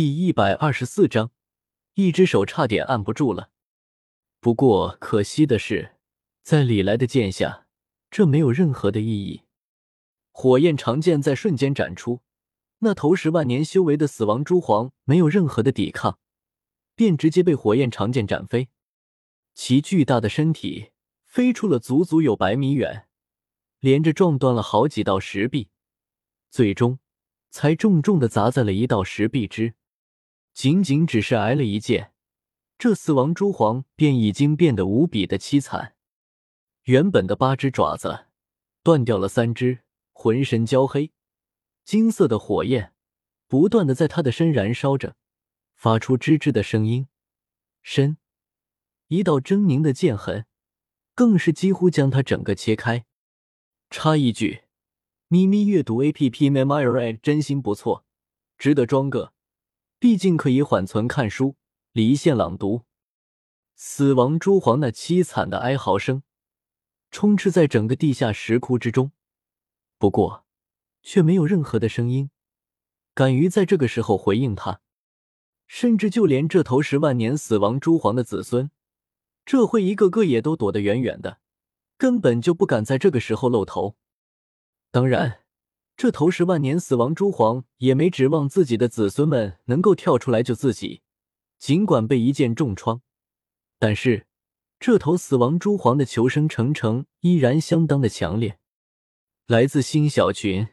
第一百二十四章，一只手差点按不住了。不过可惜的是，在李来的剑下，这没有任何的意义。火焰长剑在瞬间斩出，那头十万年修为的死亡蛛皇没有任何的抵抗，便直接被火焰长剑斩飞。其巨大的身体飞出了足足有百米远，连着撞断了好几道石壁，最终才重重的砸在了一道石壁之。仅仅只是挨了一剑，这死亡蛛皇便已经变得无比的凄惨。原本的八只爪子断掉了三只，浑身焦黑，金色的火焰不断的在他的身燃烧着，发出吱吱的声音。身一道狰狞的剑痕，更是几乎将他整个切开。插一句，咪咪阅读 A P P Memory 真心不错，值得装个。毕竟可以缓存看书、离线朗读。死亡蛛皇那凄惨的哀嚎声，充斥在整个地下石窟之中。不过，却没有任何的声音敢于在这个时候回应他，甚至就连这头十万年死亡蛛皇的子孙，这会一个个也都躲得远远的，根本就不敢在这个时候露头。当然。这头十万年死亡蛛皇也没指望自己的子孙们能够跳出来救自己，尽管被一剑重创，但是这头死亡蛛皇的求生成程依然相当的强烈。来自新小群。